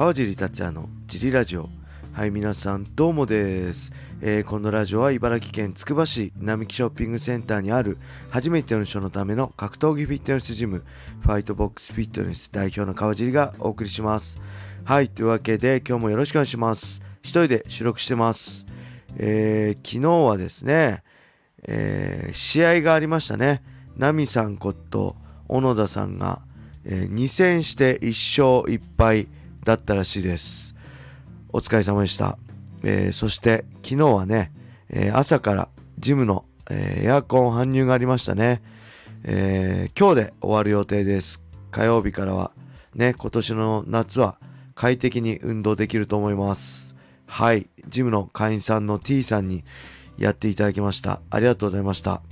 川尻達也のジリラジオ。はい皆さんどうもです、えー、このラジオは茨城県つくば市並木ショッピングセンターにある初めての人のための格闘技フィットネスジムファイトボックスフィットネス代表の川尻がお送りします。はいというわけで今日もよろしくお願いします。一人で収録してます。えー、昨日はですね、えー、試合がありましたね。ナミさんこと小野田さんが、えー、2戦して1勝1敗。だったらしいです。お疲れ様でした。えー、そして昨日はね、えー、朝からジムの、えー、エアコン搬入がありましたね。え今日で終わる予定です。火曜日からはね、今年の夏は快適に運動できると思います。はい、ジムの会員さんの T さんにやっていただきました。ありがとうございました。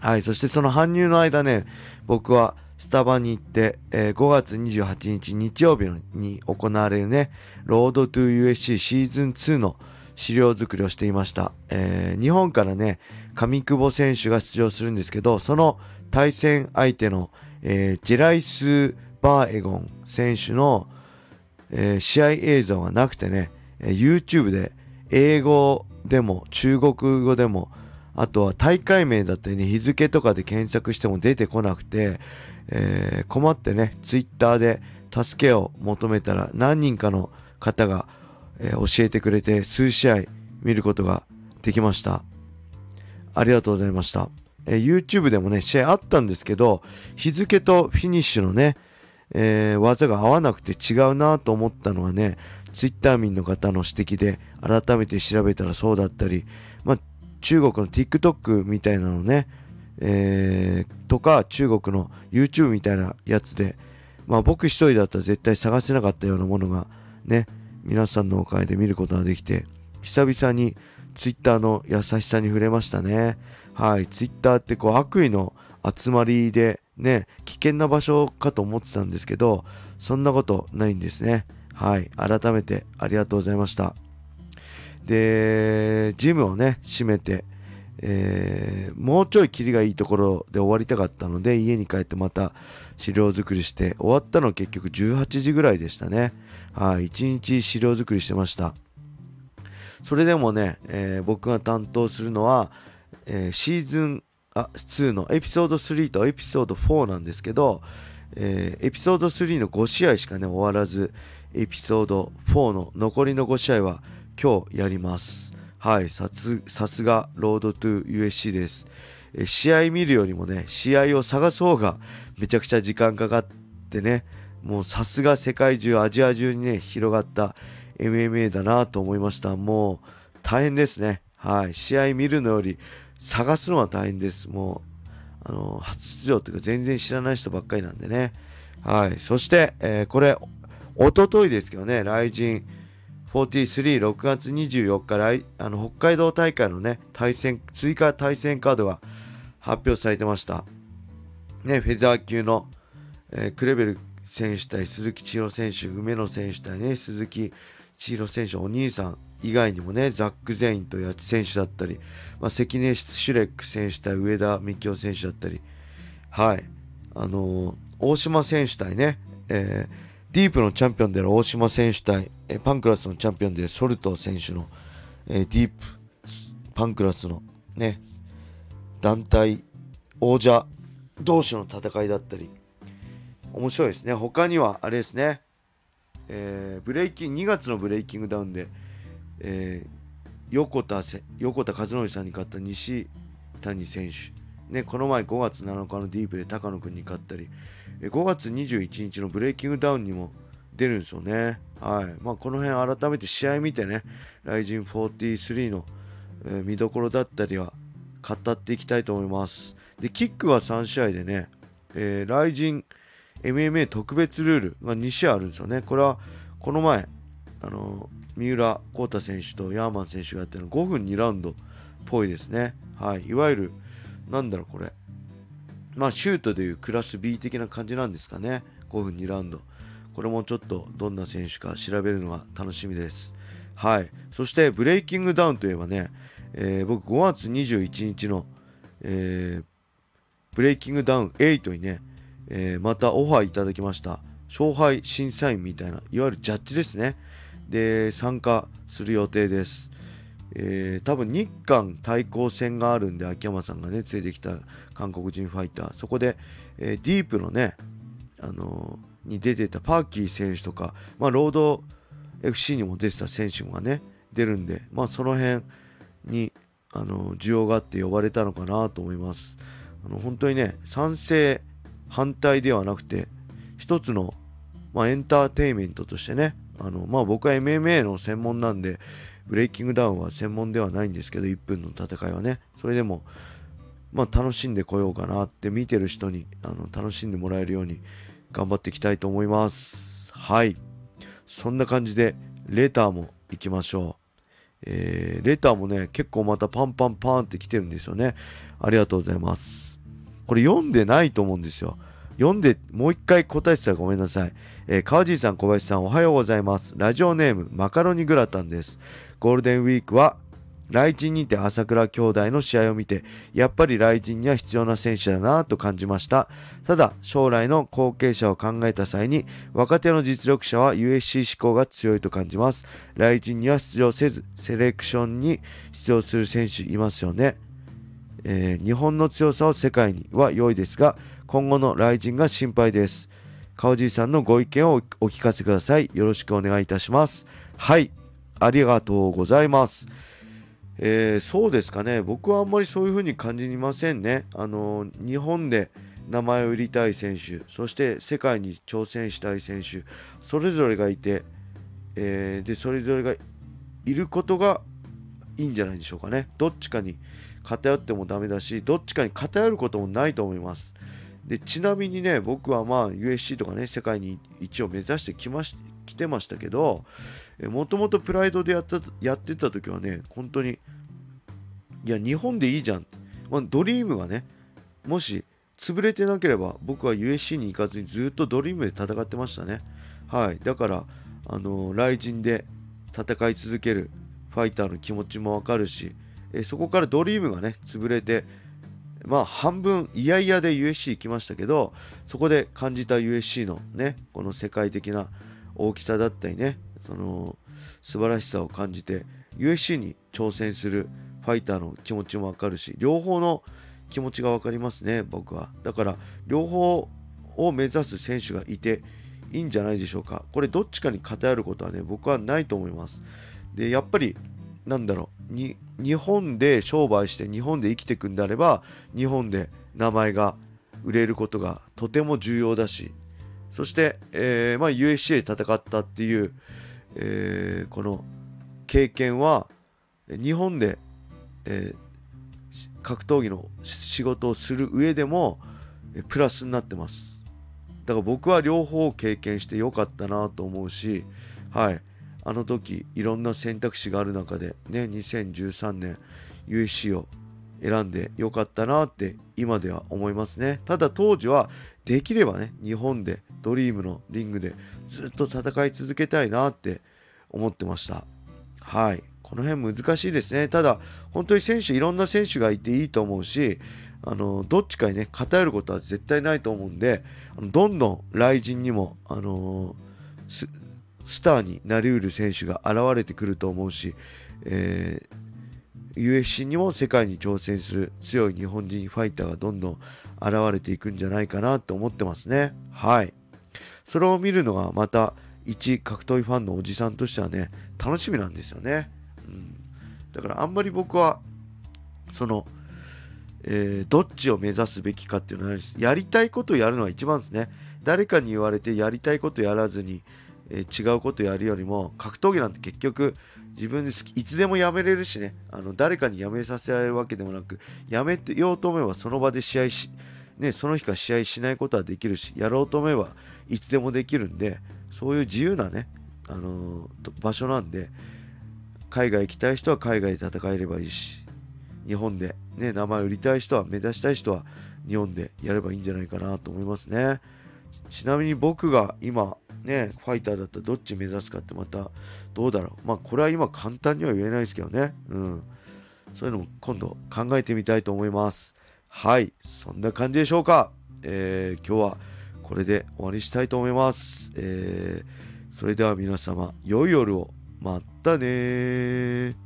はい、そしてその搬入の間ね、僕はスタバに行って、えー、5月28日日曜日に行われるね、ロードトゥー USC シーズン2の資料作りをしていました。えー、日本からね、上久保選手が出場するんですけど、その対戦相手の、えー、ジェライス・バーエゴン選手の、えー、試合映像がなくてね、え YouTube で英語でも中国語でもあとは大会名だったりね、日付とかで検索しても出てこなくて、えー、困ってね、ツイッターで助けを求めたら何人かの方が、えー、教えてくれて数試合見ることができました。ありがとうございました。えー、YouTube でもね、試合あったんですけど、日付とフィニッシュのね、えー、技が合わなくて違うなと思ったのはね、ツイッター民の方の指摘で改めて調べたらそうだったり、まあ、中国の TikTok みたいなのね、えー、とか中国の YouTube みたいなやつで、まあ僕一人だったら絶対探せなかったようなものがね、皆さんのおかげで見ることができて、久々に Twitter の優しさに触れましたね。はい、Twitter ってこう悪意の集まりでね、危険な場所かと思ってたんですけど、そんなことないんですね。はい、改めてありがとうございました。で、ジムをね、閉めて、えー、もうちょいキリがいいところで終わりたかったので、家に帰ってまた資料作りして、終わったの結局18時ぐらいでしたね。はい、1日資料作りしてました。それでもね、えー、僕が担当するのは、えー、シーズンあ2のエピソード3とエピソード4なんですけど、えー、エピソード3の5試合しかね終わらずエピソード4の残りの5試合は今日やります。はい、さすがロードトゥ USC です。え試合見るよりもね、試合を探す方がめちゃくちゃ時間かかってね、もうさすが世界中、アジア中にね、広がった MMA だなと思いました。もう大変ですね。はい、試合見るのより探すのは大変です。もう、あの、初出場というか全然知らない人ばっかりなんでね。はい、そして、えー、これ、おとといですけどね、来人、436月24日来あの北海道大会のね対戦追加対戦カードが発表されてました。ねフェザー級の、えー、クレベル選手対鈴木千尋選手梅野選手対ね鈴木千尋選手お兄さん以外にもねザック・ゼインと八千選手だったり、まあ、関根シュレック選手対上田幹夫選手だったりはい。あのー、大島選手対ね、えーディープのチャンピオンである大島選手対、えパンクラスのチャンピオンでソルト選手の、えディープパンクラスのね、団体王者同士の戦いだったり、面白いですね。他には、あれですね、えー、ブレイキン、2月のブレイキングダウンで、えー、横田横田和則さんに勝った西谷選手、ね、この前5月7日のディープで高野君に勝ったり、5月21日のブレイキングダウンにも出るんですよね。はい。まあ、この辺改めて試合見てね、ライジン43の、え、見どころだったりは語っていきたいと思います。で、キックは3試合でね、えー、ライジン MMA 特別ルールが2試合あるんですよね。これはこの前、あの三浦航太選手とヤーマン選手がやってるの5分2ラウンドっぽいですね。はい。いわゆる、なんだろうこれ、まあ、シュートでいうクラス B 的な感じなんですかね。5分2ラウンド。これもちょっとどんな選手か調べるのが楽しみです。はい。そして、ブレイキングダウンといえばね、えー、僕5月21日の、えー、ブレイキングダウン8にね、えー、またオファーいただきました。勝敗審査員みたいないわゆるジャッジですねで参加する予定ですえー、多分日韓対抗戦があるんで秋山さんがね連れてきた韓国人ファイター。そこで、えー、ディープのね、あのー、に出てたパーキー選手とか、まあ、ロード FC にも出てた選手がね出るんで、まあ、その辺に、あの需要があって呼ばれたのかなと思います。あの本当にね賛成反対ではなくて一つの、まあ、エンターテインメントとしてねあの、まあ、僕は MMA の専門なんでブレイキングダウンは専門ではないんですけど1分の戦いはね。それでもまあ楽しんでこようかなって見てる人にあの楽しんでもらえるように頑張っていきたいと思います。はい。そんな感じでレターも行きましょう。えー、レターもね結構またパンパンパンって来てるんですよね。ありがとうございます。これ読んでないと思うんですよ。読んでもう一回答えてたらごめんなさい。えー、川尻さん、小林さん、おはようございます。ラジオネーム、マカロニグラタンです。ゴールデンウィークは、雷神にて朝倉兄弟の試合を見て、やっぱり雷神には必要な選手だなぁと感じました。ただ、将来の後継者を考えた際に、若手の実力者は USC 志向が強いと感じます。雷神には出場せず、セレクションに出場する選手いますよね。えー、日本の強さを世界には良いですが、今後の雷神が心配です。川尻さんのご意見をお聞かせください。よろしくお願いいたします。はい、ありがとうございます。えー、そうですかね、僕はあんまりそういうふうに感じませんね。あの日本で名前を売りたい選手、そして世界に挑戦したい選手、それぞれがいて、えー、でそれぞれがいることがいいんじゃないでしょうかね。どっちかに偏ってもダメだし、どっちかに偏ることもないと思います。でちなみにね僕はまあ USC とかね世界に一応目指してきまし来てましたけどもともとプライドでやったやってた時はね本当にいや日本でいいじゃん、まあ、ドリームがねもし潰れてなければ僕は USC に行かずにずっとドリームで戦ってましたね。はい。だからあの雷神で戦い続けるファイターの気持ちもわかるしえそこからドリームがね潰れてまあ半分いやいやで USC 行きましたけどそこで感じた USC のねこの世界的な大きさだったりねその素晴らしさを感じて USC に挑戦するファイターの気持ちもわかるし両方の気持ちが分かりますね僕は。だから両方を目指す選手がいていいんじゃないでしょうか。これどっちかに偏ることはね僕はないと思います。でやっぱりなんだろう。に日本で商売して日本で生きていくんであれば日本で名前が売れることがとても重要だしそして、えーまあ、USC で戦ったっていう、えー、この経験は日本で、えー、格闘技の仕事をする上でもプラスになってます。だから僕は両方経験してよかったなと思うしはい。あの時いろんな選択肢がある中でね2013年 USC を選んでよかったなって今では思いますね。ただ当時はできればね日本でドリームのリングでずっと戦い続けたいなって思ってました。はい。この辺難しいですね。ただ本当に選手いろんな選手がいていいと思うしあのどっちかにね偏ることは絶対ないと思うんでどんどん雷神にもあのースターになりうる選手が現れてくると思うし、えー、USC にも世界に挑戦する強い日本人ファイターがどんどん現れていくんじゃないかなと思ってますね。はい。それを見るのがまた一格闘技ファンのおじさんとしてはね、楽しみなんですよね。うん、だからあんまり僕は、その、えー、どっちを目指すべきかっていうのはやりたいことをやるのが一番ですね。誰かに言われてやりたいことやらずに、えー、違うことやるよりも格闘技なんて結局自分で好きいつでもやめれるしね。あの誰かにやめさせられるわけでもなくやめてようと思えばその場で試合し、ね、その日か試合しないことはできるしやろうと思えばいつでもできるんでそういう自由なね、あのー、場所なんで海外行きたい人は海外で戦えればいいし日本で、ね、名前売りたい人は目指したい人は日本でやればいいんじゃないかなと思いますね。ちなみに僕が今ね、ファイターだったらどっち目指すかってまたどうだろう。まあこれは今簡単には言えないですけどね。うん。そういうのも今度考えてみたいと思います。はい。そんな感じでしょうか。えー、今日はこれで終わりしたいと思います。えーそれでは皆様、良い夜を。またね。